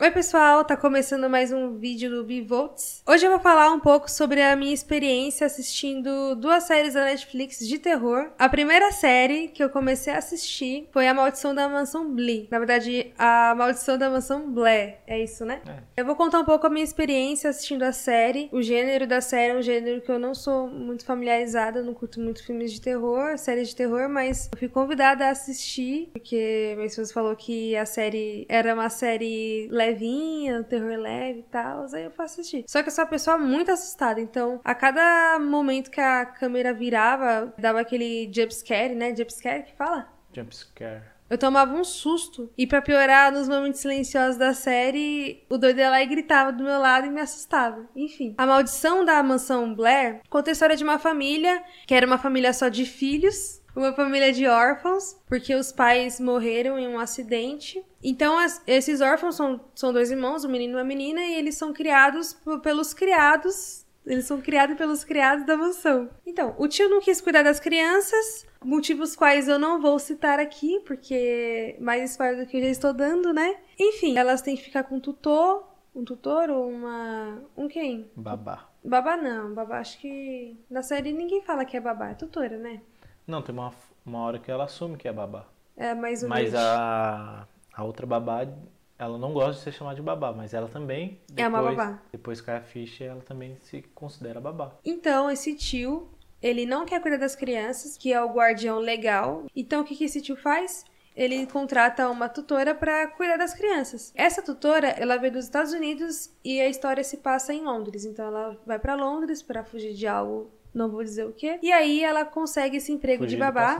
Oi, pessoal, tá começando mais um vídeo do Bivotes. Hoje eu vou falar um pouco sobre a minha experiência assistindo duas séries da Netflix de terror. A primeira série que eu comecei a assistir foi A Maldição da Mansão Blee. Na verdade, A Maldição da Mansão Blair. É isso, né? É. Eu vou contar um pouco a minha experiência assistindo a série. O gênero da série é um gênero que eu não sou muito familiarizada, não curto muito filmes de terror, séries de terror, mas eu fui convidada a assistir, porque minha esposa falou que a série era uma série levinha, um terror leve e tal, aí eu fui assistir. Só que eu sou uma pessoa muito assustada, então a cada momento que a câmera virava, dava aquele jumpscare, né? Jumpscare que fala? Jump scare. Eu tomava um susto. E pra piorar, nos momentos silenciosos da série, o doido ia lá e gritava do meu lado e me assustava. Enfim. A maldição da mansão Blair conta a história de uma família que era uma família só de filhos. Uma família de órfãos, porque os pais morreram em um acidente. Então, as- esses órfãos são, são dois irmãos, um menino e uma menina, e eles são criados pelos criados eles são criados pelos criados da mansão. Então, o tio não quis cuidar das crianças, motivos quais eu não vou citar aqui, porque mais spoiler do que eu já estou dando, né? Enfim, elas têm que ficar com um tutor, um tutor ou uma. Um quem? Babá. Babá não, babá acho que. Na série ninguém fala que é babá, é tutora, né? Não, tem uma, uma hora que ela assume que é babá. É mais ou Mas menos. a, a outra babá, ela não gosta de ser chamada de babá, mas ela também. É uma depois- babá. Depois cai a ficha, ela também se considera babá. Então, esse tio, ele não quer cuidar das crianças, que é o guardião legal. Então, o que, que esse tio faz? Ele contrata uma tutora para cuidar das crianças. Essa tutora, ela veio dos Estados Unidos e a história se passa em Londres. Então, ela vai para Londres para fugir de algo, não vou dizer o que. E aí, ela consegue esse emprego Fugir de babá.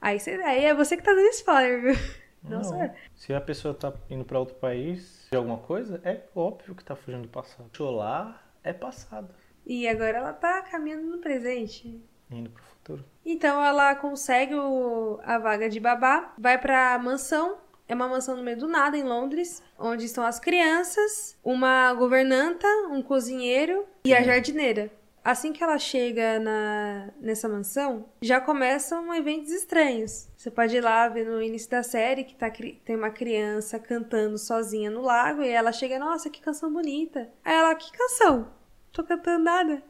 Aí, cê- aí é você que tá dando spoiler, viu? Não, eu. Se a pessoa tá indo pra outro país de alguma coisa, é óbvio que tá fugindo do passado. Cholar é passado. E agora ela tá caminhando no presente. Indo pro futuro. Então ela consegue o- a vaga de babá, vai pra mansão. É uma mansão no meio do nada, em Londres, onde estão as crianças, uma governanta, um cozinheiro e a jardineira. Assim que ela chega na, nessa mansão, já começam eventos estranhos. Você pode ir lá ver no início da série que tá, tem uma criança cantando sozinha no lago e ela chega, nossa, que canção bonita. Aí ela, que canção? Tô cantando nada.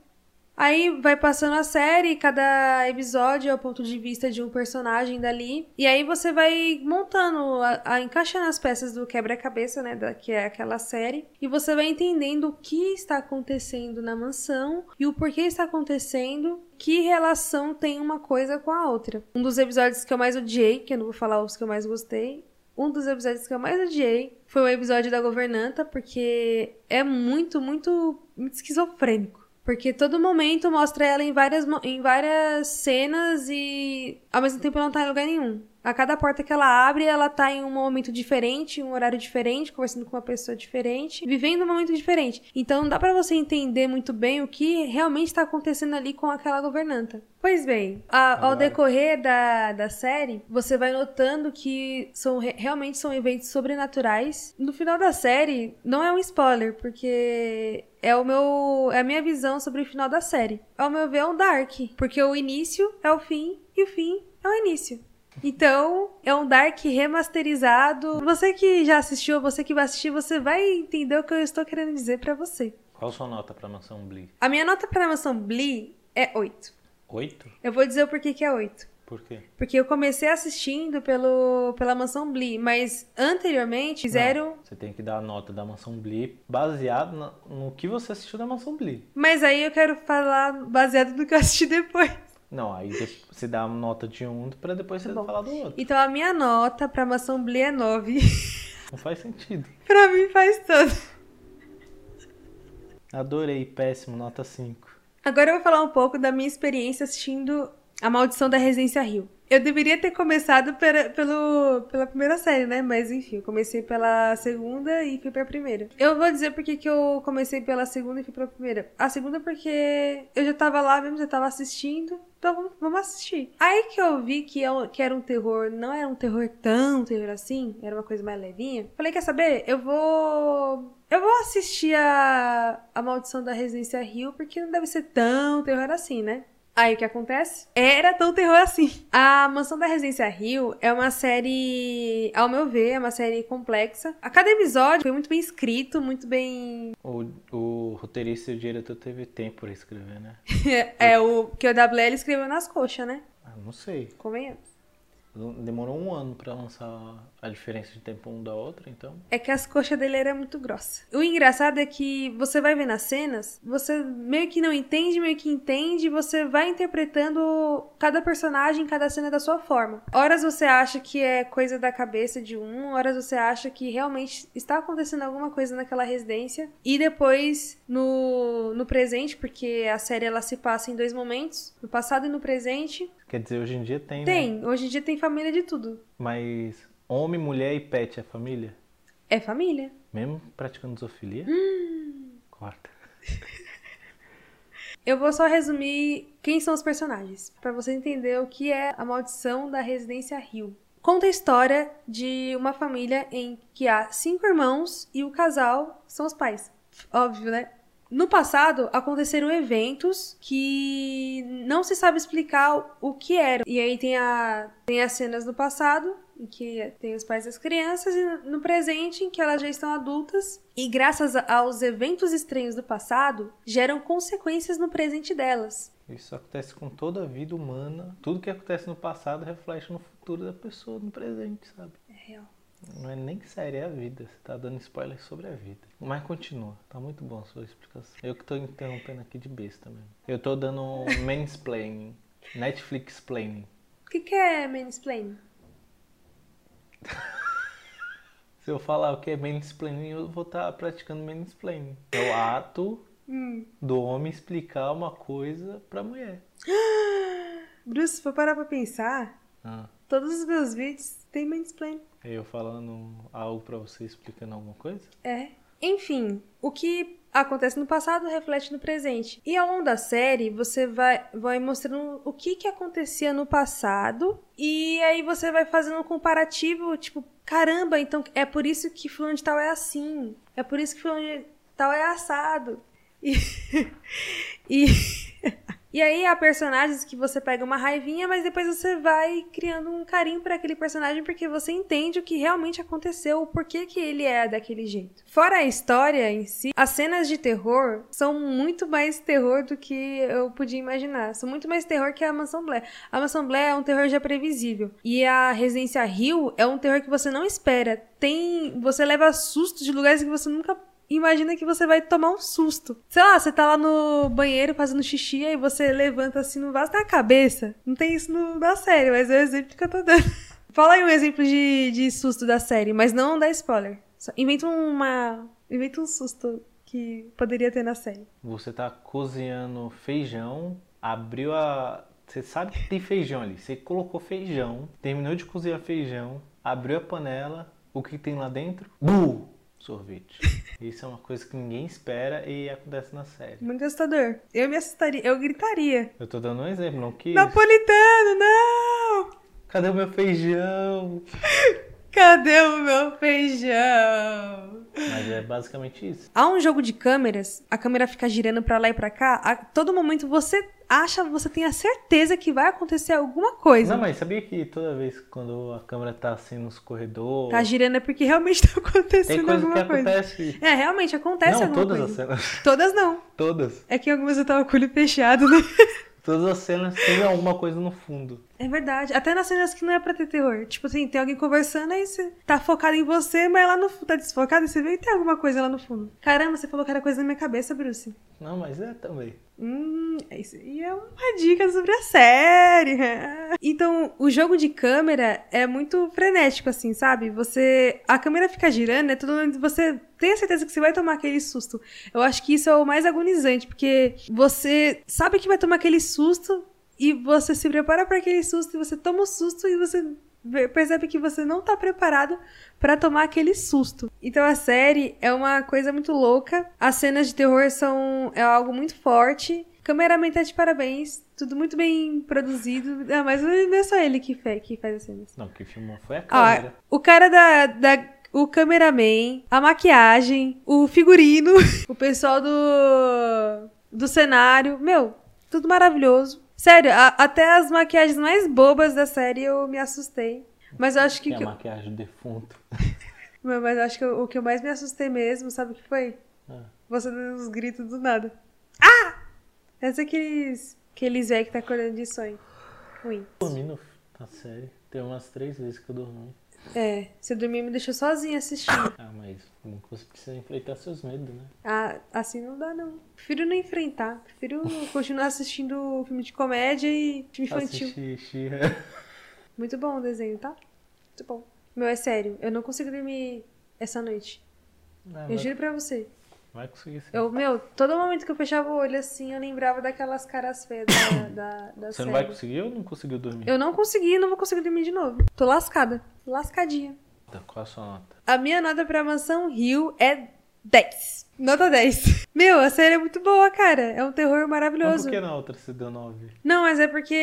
Aí vai passando a série, cada episódio é o ponto de vista de um personagem dali. E aí você vai montando, a, a- encaixando as peças do quebra-cabeça, né? Da, que é aquela série. E você vai entendendo o que está acontecendo na mansão e o porquê está acontecendo. Que relação tem uma coisa com a outra. Um dos episódios que eu mais odiei, que eu não vou falar os que eu mais gostei, um dos episódios que eu mais odiei foi o episódio da governanta, porque é muito, muito, muito esquizofrênico. Porque todo momento mostra ela em várias, em várias cenas e ao mesmo tempo ela não tá em lugar nenhum. A cada porta que ela abre, ela tá em um momento diferente, um horário diferente, conversando com uma pessoa diferente, vivendo um momento diferente. Então não dá pra você entender muito bem o que realmente está acontecendo ali com aquela governanta. Pois bem, a- ao decorrer da, da série, você vai notando que são re- realmente são eventos sobrenaturais. No final da série, não é um spoiler, porque é o meu é a minha visão sobre o final da série. Ao meu ver, é um dark, porque o início é o fim e o fim é o início. Então, é um Dark remasterizado. Você que já assistiu, você que vai assistir, você vai entender o que eu estou querendo dizer pra você. Qual sua nota pra Mansão Blee? A minha nota para Mansão Blee é 8. Oito? Eu vou dizer o porquê que é 8. Por quê? Porque eu comecei assistindo pelo, pela Mansão Blee, mas anteriormente fizeram. Não, você tem que dar a nota da Mansão Blee baseado na- no que você assistiu da Mansão Blee. Mas aí eu quero falar baseado no que eu assisti depois. Não, aí você dá a nota de um pra depois você Tá bom. falar do outro. Então a minha nota pra Mansão Blee é 9. Não faz sentido. pra mim faz todo. Adorei, péssimo, nota 5. Agora eu vou falar um pouco da minha experiência assistindo A Maldição da Residência Rio. Eu deveria ter começado pela, pelo, pela primeira série, né? Mas enfim, eu comecei pela segunda e fui pra primeira. Eu vou dizer porque que eu comecei pela segunda e fui pra primeira. A segunda porque eu já tava lá mesmo, já tava assistindo. Então vamos, assistir. Aí que eu vi que, é um- que era um terror, não era um terror tão terror assim, era uma coisa mais levinha. Falei, quer saber? Eu vou. Eu vou assistir a, a Maldição da Residência Rio, porque não deve ser tão terror assim, né? Aí o que acontece? Era tão terror assim. A Mansão da Residência Rio é uma série, ao meu ver, é uma série complexa. A cada episódio foi muito bem escrito, muito bem. O, o roteirista e o diretor teve tempo pra escrever, né? é o que o WL escreveu nas coxas, né? Ah, não sei. Convenhamos. Demorou um ano pra lançar a diferença de tempo um da outra, então. É que as coxas dele eram muito grossas. O engraçado é que você vai ver nas cenas, você meio que não entende, meio que entende, você vai interpretando cada personagem, cada cena da sua forma. Horas você acha que é coisa da cabeça de um, horas você acha que realmente está acontecendo alguma coisa naquela residência. E depois, no, no presente, porque a série ela se passa em dois momentos, no passado e no presente. Quer dizer, hoje em dia tem, Tem, né? hoje em dia tem família de tudo. Mas homem, mulher e pet é família? É família. Mesmo praticando zoofilia? Hum. Corta. Eu vou só resumir quem são os personagens, pra você entender o que é a maldição da residência Rio. Conta a história de uma família em que há cinco irmãos e o casal são os pais. Óbvio, né? No passado, aconteceram eventos que não se sabe explicar o que eram. E aí tem, a, tem as cenas do passado, em que tem os pais das crianças, e no presente, em que elas já estão adultas. E graças aos eventos estranhos do passado, geram consequências no presente delas. Isso acontece com toda a vida humana. Tudo que acontece no passado reflete no futuro da pessoa, no presente, sabe? É real. Não é nem série, é a vida. Você tá dando spoiler sobre a vida. Mas continua. Tá muito bom a sua explicação. Eu que tô interrompendo aqui de besta mesmo. Eu tô dando mansplaining. Netflix planning. O que, que é mansplaining? Se eu falar o que é mansplaining, eu vou estar praticando mansplaining. É o ato Hum. do homem explicar uma coisa pra mulher. Bruce, se for parar pra pensar, Ah, todos os meus vídeos têm mansplaining. Eu falando algo pra você explicando alguma coisa? É. Enfim, o que acontece no passado reflete no presente. E ao longo da série, você vai, vai mostrando o que, que acontecia no passado. E aí você vai fazendo um comparativo, tipo, caramba, então é por isso que fulano de tal é assim. É por isso que fulano de tal é assado. E, e, e aí há personagens que você pega uma raivinha, mas depois você vai criando um carinho por aquele personagem porque você entende o que realmente aconteceu, o porquê que ele é daquele jeito. Fora a história em si, as cenas de terror são muito mais terror do que eu podia imaginar. São muito mais terror que a Mansão Blair. A Mansão Blair é um terror já previsível. E a Residência Rio é um terror que você não espera. Tem, você leva susto de lugares que você nunca imagina que você vai tomar um susto. Sei lá, você tá lá no banheiro fazendo xixi e você levanta assim no vaso na cabeça. Não tem isso no, na série, mas é o exemplo que eu tô dando. Fala aí um exemplo de, de susto da série, mas não dá spoiler. Só inventa uma. Inventa um susto que poderia ter na série. Você tá cozinhando feijão, abriu a. Você sabe que tem feijão ali. Você colocou feijão, terminou de cozinhar feijão, abriu a panela, o que tem lá dentro? Bu! Sorvete. Isso é uma coisa que ninguém espera e acontece na série. Muito assustador. Eu me assustaria, eu gritaria. Eu tô dando um exemplo, não quis. Napolitano, não! Cadê o meu feijão? Cadê o meu feijão? Mas é basicamente isso. Há um jogo de câmeras, a câmera fica girando pra lá e pra cá, a todo momento você acha, você tem a certeza que vai acontecer alguma coisa. Não, mas sabia que toda vez quando a câmera tá assim nos corredores. Tá girando é porque realmente tá Tem acontecendo coisa alguma que coisa. acontece. É, realmente acontece Não, alguma todas coisa. as cenas. Todas não. Todas. É que algumas eu tava com o olho fechado, né? Todas as cenas tem alguma coisa no fundo. É verdade. Até nas cenas que não é pra ter terror. Tipo assim, tem alguém conversando, aí você tá focado em você, mas lá no fundo tá desfocado e você vê e tem alguma coisa lá no fundo. Caramba, você falou que era coisa na minha cabeça, Bruce. Não, mas é também. Hum, isso aí é uma dica sobre a série. Então, o jogo de câmera é muito frenético, assim, sabe? Você. A câmera fica girando, né? Todo mundo. Você tem a certeza que você vai tomar aquele susto. Eu acho que isso é o mais agonizante, porque você sabe que vai tomar aquele susto e você se prepara para aquele susto e você toma o susto e você percebe que você não tá preparado para tomar aquele susto. Então a série é uma coisa muito louca. As cenas de terror são é algo muito forte. Cameraman tá de parabéns. Tudo muito bem produzido. Ah, mas não é só ele que, fe- que faz as cenas. Não, quem filmou foi a câmera. o cara da, da. O cameraman, a maquiagem, o figurino, o pessoal do. do cenário. Meu, tudo maravilhoso. Sério, a- até as maquiagens mais bobas da série eu me assustei. Mas eu acho que. Que eu- maquiagem do defunto. Mas mas eu acho que eu- o que eu mais me assustei mesmo, sabe o que foi? Ah. Você dando uns gritos do nada. Ah! Esse é aqueles. Aqueles velhos que tá acordando de sonho. Ruim. Dormindo na série. Tem umas três vezes que eu dormi. É, você dormiu e me deixou sozinha assistindo. Ah, mas não você precisa enfrentar seus medos, né? Ah, assim não dá, não. Prefiro não enfrentar. Prefiro continuar assistindo filme de comédia e filme infantil. Assistir She-Ra. Muito bom o desenho, tá? Muito bom. Meu, é sério. Eu não consigo dormir essa noite. Ah, Eu vai, juro pra você. Vai conseguir sim. Eu, meu, todo momento que eu fechava o olho assim, eu lembrava daquelas caras feias da, da, da Você série. não vai conseguir ou não conseguiu dormir? Eu não consegui, não vou conseguir dormir de novo. Tô lascada. Lascadinha. Tá, Qual a sua nota? A minha nota pra Mansão Rio é 10. Nota 10. Meu, a série é muito boa, cara. É um terror Mas maravilhoso. por que na outra você deu 9? Não, mas é porque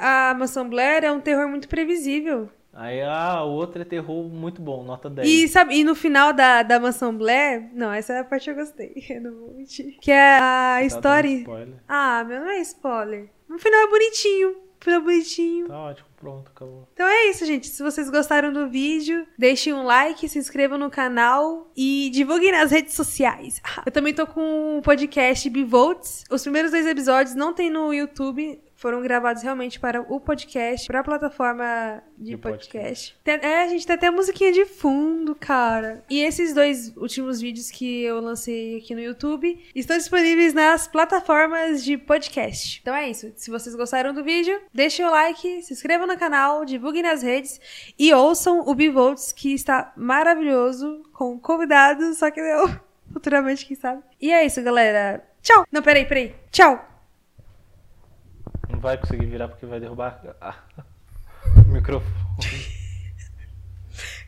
a Mansão Blair é um terror muito previsível. Aí ah, o outro é terror muito bom, nota 10. E, sabe, e no final da, da Mansão Blair... Não, essa é a parte que eu gostei. Eu não vou mentir. Que é a Tá história... Spoiler. Ah, meu, não é spoiler. No final é bonitinho. Final é bonitinho. Tá ótimo, pronto, acabou. Então é isso, gente. Se vocês gostaram do vídeo, deixem um like, se inscrevam no canal e divulguem nas redes sociais. Eu também tô com um podcast Bivolts. Os primeiros dois episódios não tem no YouTube. Foram gravados realmente para o podcast, para a plataforma de, podcast. Tem- é, a gente tem até a musiquinha de fundo, cara. E esses dois últimos vídeos que eu lancei aqui no YouTube estão disponíveis nas plataformas de podcast. Então é isso. Se vocês gostaram do vídeo, deixem o like, se inscrevam no canal, divulguem nas redes e ouçam o Bivolts, que está maravilhoso, com convidados, só que eu futuramente, quem sabe. E é isso, galera. Tchau! Não, peraí, peraí. Tchau! Não vai conseguir virar porque vai derrubar o microfone.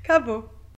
Acabou.